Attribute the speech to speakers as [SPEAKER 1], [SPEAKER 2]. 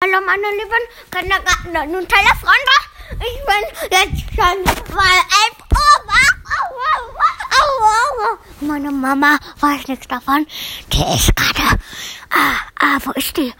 [SPEAKER 1] Hallo meine lieben Kindergarten und Telefreunde. Ich bin jetzt schon mal elf oh, Uhr. Meine Mama weiß nichts davon. Die ist gerade. Ah, ah, wo ist die?